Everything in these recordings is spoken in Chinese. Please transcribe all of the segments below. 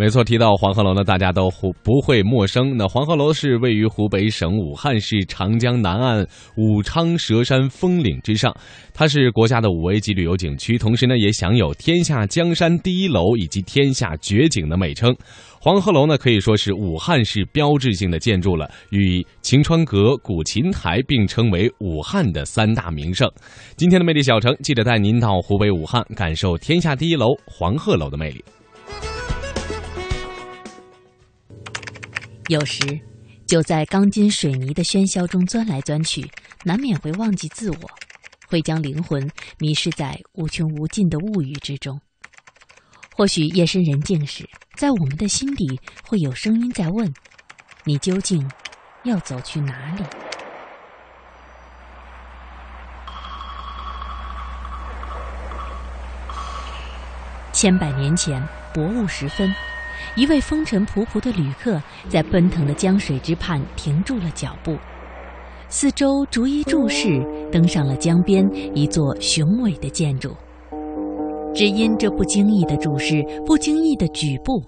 没错，提到黄鹤楼呢，大家都不不会陌生。那黄鹤楼是位于湖北省武汉市长江南岸武昌蛇山峰岭之上，它是国家的五 A 级旅游景区，同时呢也享有“天下江山第一楼”以及“天下绝景”的美称。黄鹤楼呢可以说是武汉市标志性的建筑了，与晴川阁、古琴台并称为武汉的三大名胜。今天的魅力小城，记得带您到湖北武汉，感受天下第一楼黄鹤楼的魅力。有时，就在钢筋水泥的喧嚣中钻来钻去，难免会忘记自我，会将灵魂迷失在无穷无尽的物欲之中。或许夜深人静时，在我们的心底会有声音在问：你究竟要走去哪里？千百年前，薄雾时分。一位风尘仆仆的旅客在奔腾的江水之畔停住了脚步，四周逐一注视，登上了江边一座雄伟的建筑。只因这不经意的注视，不经意的举步，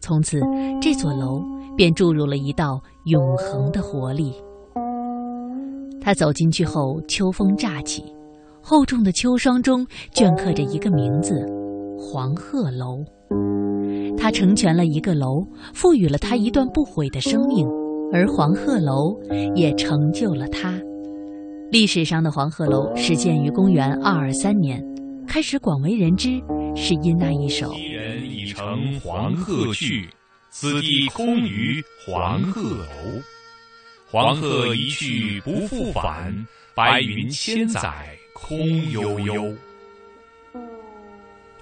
从此这座楼便注入了一道永恒的活力。他走进去后，秋风乍起，厚重的秋霜中镌刻着一个名字：黄鹤楼。他成全了一个楼，赋予了他一段不悔的生命，而黄鹤楼也成就了他。历史上的黄鹤楼始建于公元二二三年，开始广为人知，是因那一首昔人已乘黄鹤去，此地空余黄鹤楼。黄鹤一去不复返，白云千载空悠悠。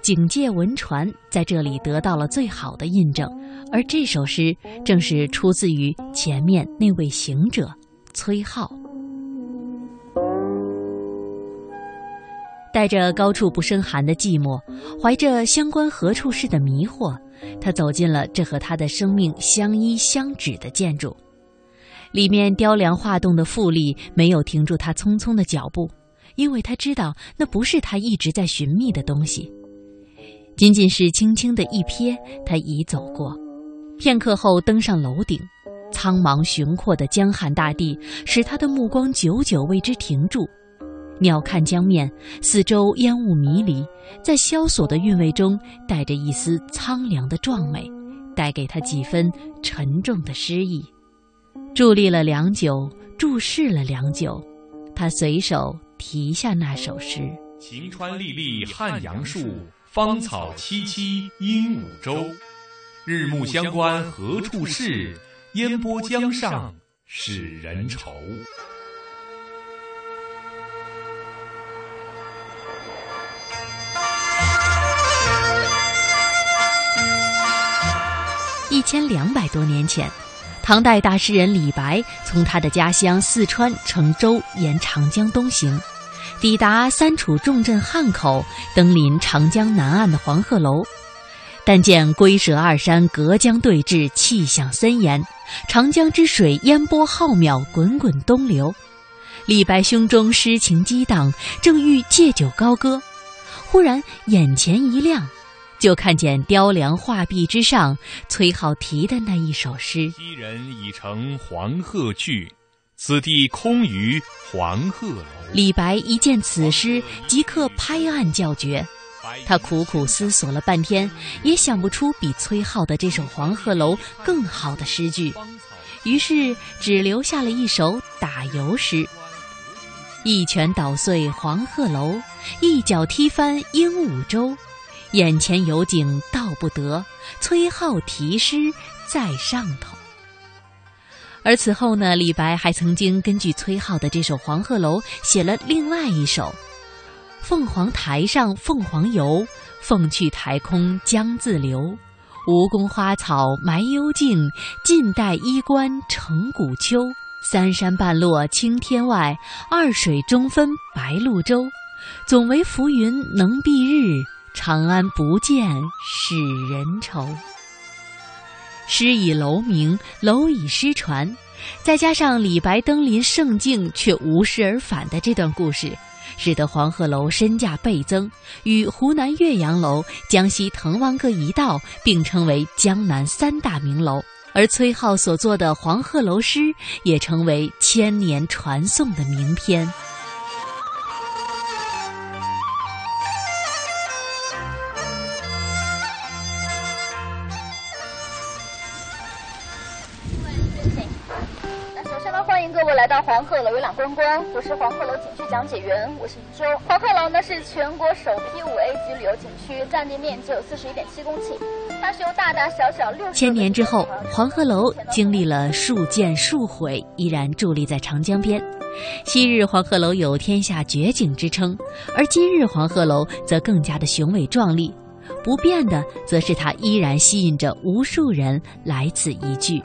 警戒文传在这里得到了最好的印证，而这首诗正是出自于前面那位行者崔颢。带着高处不胜寒的寂寞，怀着相关何处是的迷惑，他走进了这和他的生命相依相指的建筑。里面雕梁画栋的富丽没有停住他匆匆的脚步，因为他知道那不是他一直在寻觅的东西。仅仅是轻轻的一瞥，他已走过。片刻后，登上楼顶，苍茫雄阔的江汉大地使他的目光久久为之停住。鸟瞰江面，四周烟雾迷离，在萧索的韵味中带着一丝苍凉的壮美，带给他几分沉重的诗意。伫立了良久，注视了良久，他随手题下那首诗：晴川历历汉阳树。芳草萋萋鹦鹉洲，日暮乡关何处是？烟波江上使人愁。一千两百多年前，唐代大诗人李白从他的家乡四川乘舟沿长江东行。抵达三楚重镇汉口，登临长江南岸的黄鹤楼，但见龟蛇二山隔江对峙，气象森严，长江之水烟波浩渺，滚滚东流。李白胸中诗情激荡，正欲借酒高歌，忽然眼前一亮，就看见雕梁画壁之上崔颢题的那一首诗：“昔人已乘黄鹤去。”此地空余黄鹤楼。李白一见此诗，即刻拍案叫绝。他苦苦思索了半天，也想不出比崔颢的这首《黄鹤楼》更好的诗句，于是只留下了一首打油诗：“一拳捣碎黄鹤楼，一脚踢翻鹦鹉洲。眼前有景道不得，崔颢题诗在上头。”而此后呢，李白还曾经根据崔颢的这首《黄鹤楼》写了另外一首：“凤凰台上凤凰游，凤去台空江自流。吴宫花草埋幽径，晋代衣冠成古丘。三山半落青天外，二水中分白鹭洲。总为浮云能蔽日，长安不见使人愁。”诗以楼名，楼以诗传，再加上李白登临圣境却无事而返的这段故事，使得黄鹤楼身价倍增，与湖南岳阳楼、江西滕王阁一道并称为江南三大名楼。而崔颢所作的《黄鹤楼诗》也成为千年传颂的名篇。到黄鹤楼游览观光，我是黄鹤楼景区讲解员，我是一周。黄鹤楼呢是全国首批五 A 级旅游景区，占地面积有四十一点七公顷，它是由大大小小六千年之后，黄鹤楼经历了数建数毁，依然伫立在长江边。昔日黄鹤楼有天下绝景之称，而今日黄鹤楼则更加的雄伟壮丽。不变的，则是它依然吸引着无数人来此一聚。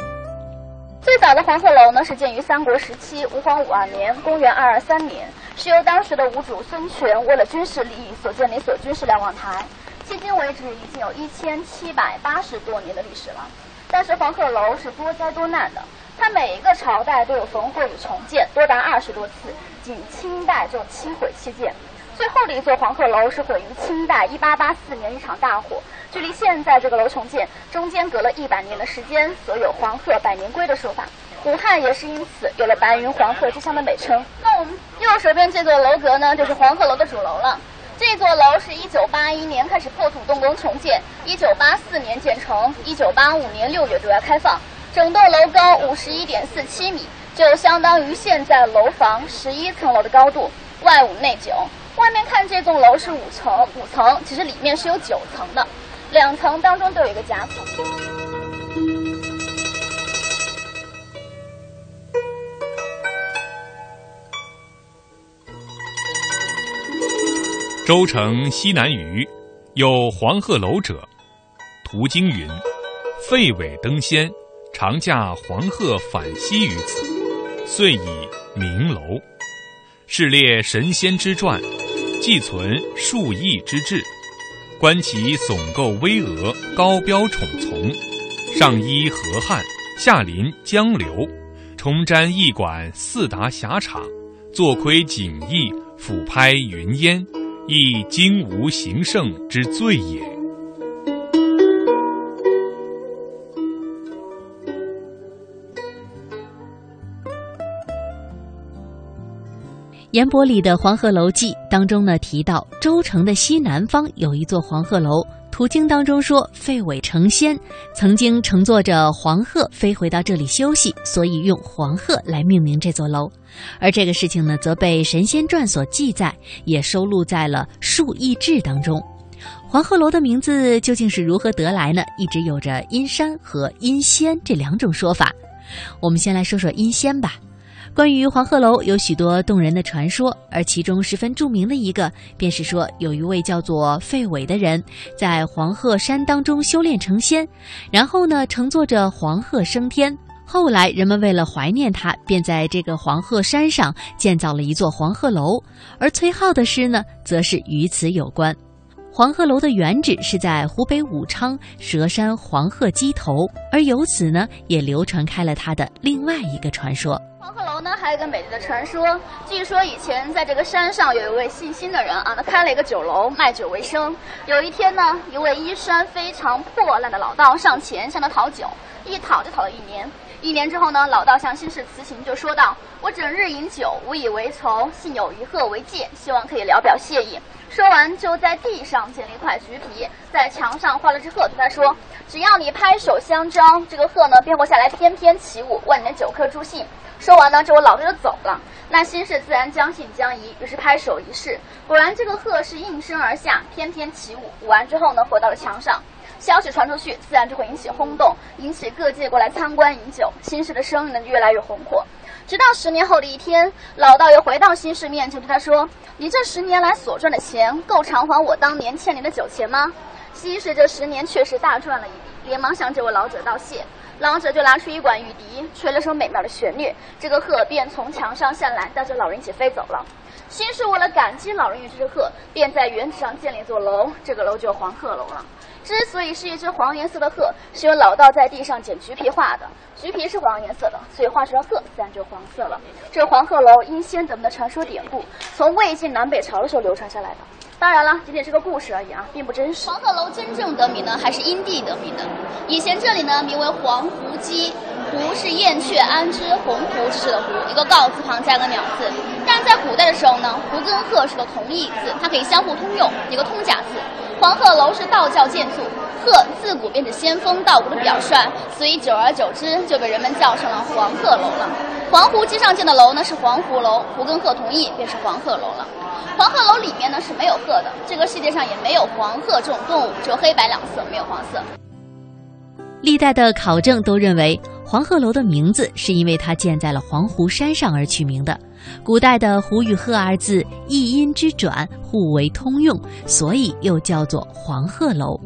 最早的黄鹤楼呢，是建于三国时期吴黄五二年（公元二二三年），是由当时的吴主孙权为了军事利益所建的一所军事瞭望台。迄今为止，已经有一千七百八十多年的历史了。但是黄鹤楼是多灾多难的，它每一个朝代都有焚毁与重建，多达二十多次，仅清代就七毁七建。最后的一座黄鹤楼是毁于清代一八八四年一场大火。距离现在这个楼重建中间隔了一百年的时间，所有“黄鹤百年归”的说法。武汉也是因此有了“白云黄鹤之乡”的美称。那我们右手边这座楼阁呢，就是黄鹤楼的主楼了。这座楼是一九八一年开始破土动工重建，一九八四年建成，一九八五年六月对外开放。整栋楼高五十一点四七米，就相当于现在楼房十一层楼的高度，外五内九。外面看这栋楼是五层，五层其实里面是有九层的。两层当中都有一个夹层。周城西南隅有黄鹤楼者，途经云：“废尾登仙，常驾黄鹤返西于此，遂以名楼。是列神仙之传，寄存数亿之志。”观其耸构巍峨，高标宠从，上依河汉，下临江流，重瞻驿馆四达狭场，坐窥景异，俯拍云烟，亦今无行胜之最也。严伯里的《黄鹤楼记》当中呢提到，周城的西南方有一座黄鹤楼。途经当中说，废尾成仙，曾经乘坐着黄鹤飞回到这里休息，所以用黄鹤来命名这座楼。而这个事情呢，则被《神仙传》所记载，也收录在了《述异志》当中。黄鹤楼的名字究竟是如何得来呢？一直有着阴山和阴仙这两种说法。我们先来说说阴仙吧。关于黄鹤楼有许多动人的传说，而其中十分著名的一个，便是说有一位叫做费伟的人，在黄鹤山当中修炼成仙，然后呢乘坐着黄鹤升天。后来人们为了怀念他，便在这个黄鹤山上建造了一座黄鹤楼。而崔颢的诗呢，则是与此有关。黄鹤楼的原址是在湖北武昌蛇山黄鹤矶头，而由此呢，也流传开了他的另外一个传说。黄鹤楼呢，还有一个美丽的传说。据说以前在这个山上有一位姓辛的人啊，他开了一个酒楼，卖酒为生。有一天呢，一位衣衫非常破烂的老道上前向他讨酒，一讨就讨了一年。一年之后呢，老道向辛氏辞行，就说道：“我整日饮酒，无以为酬，幸有一鹤为戒，希望可以聊表谢意。”说完，就在地上捡了一块橘皮，在墙上画了只鹤，对他说：“只要你拍手相招，这个鹤呢便会下来翩翩起舞，万年酒客助兴。”说完呢，这位老道就走了。那心事自然将信将疑，于是拍手一试，果然这个鹤是应声而下，翩翩起舞。舞完之后呢，回到了墙上。消息传出去，自然就会引起轰动，引起各界过来参观饮酒。新市的生意呢，越来越红火。直到十年后的一天，老道又回到新市面前，对他说：“你这十年来所赚的钱，够偿还我当年欠你的酒钱吗？”新市这十年确实大赚了一笔，连忙向这位老者道谢。老者就拿出一管玉笛，吹了首美妙的旋律，这个鹤便从墙上下来，带着老人一起飞走了。先是为了感激老人与这只鹤，便在原址上建了一座楼，这个楼就是黄鹤楼了。之所以是一只黄颜色的鹤，是由老道在地上捡橘皮画的，橘皮是黄颜色的，所以画出来鹤自然就黄色了。这黄鹤楼因先德们的传说典故，从魏晋南北朝的时候流传下来的。当然了，仅仅是个故事而已啊，并不真实。黄鹤楼真正得名呢，还是因地得名的。以前这里呢，名为黄鹄矶。鹄是燕雀安知鸿鹄之志的鹄，一个告字旁加个鸟字。但在古代的时候呢，胡跟鹤是个同义字，它可以相互通用，一个通假字。黄鹤楼是道教建筑，鹤自古便是仙风道骨的表率，所以久而久之就被人们叫成了黄鹤楼了。黄湖之上建的楼呢是黄湖楼，胡跟鹤同义便是黄鹤楼了。黄鹤楼里面呢是没有鹤的，这个世界上也没有黄鹤这种动物，只有黑白两色，没有黄色。历代的考证都认为。黄鹤楼的名字是因为它建在了黄湖山上而取名的。古代的“湖”与“鹤”二字一音之转，互为通用，所以又叫做黄鹤楼。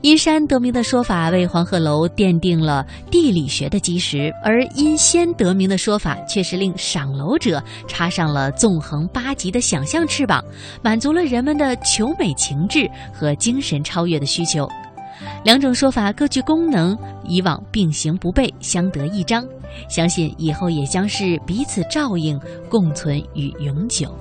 因山得名的说法为黄鹤楼奠定了地理学的基石，而因仙得名的说法却是令赏楼者插上了纵横八极的想象翅膀，满足了人们的求美情志和精神超越的需求。两种说法各具功能，以往并行不悖，相得益彰。相信以后也将是彼此照应，共存与永久。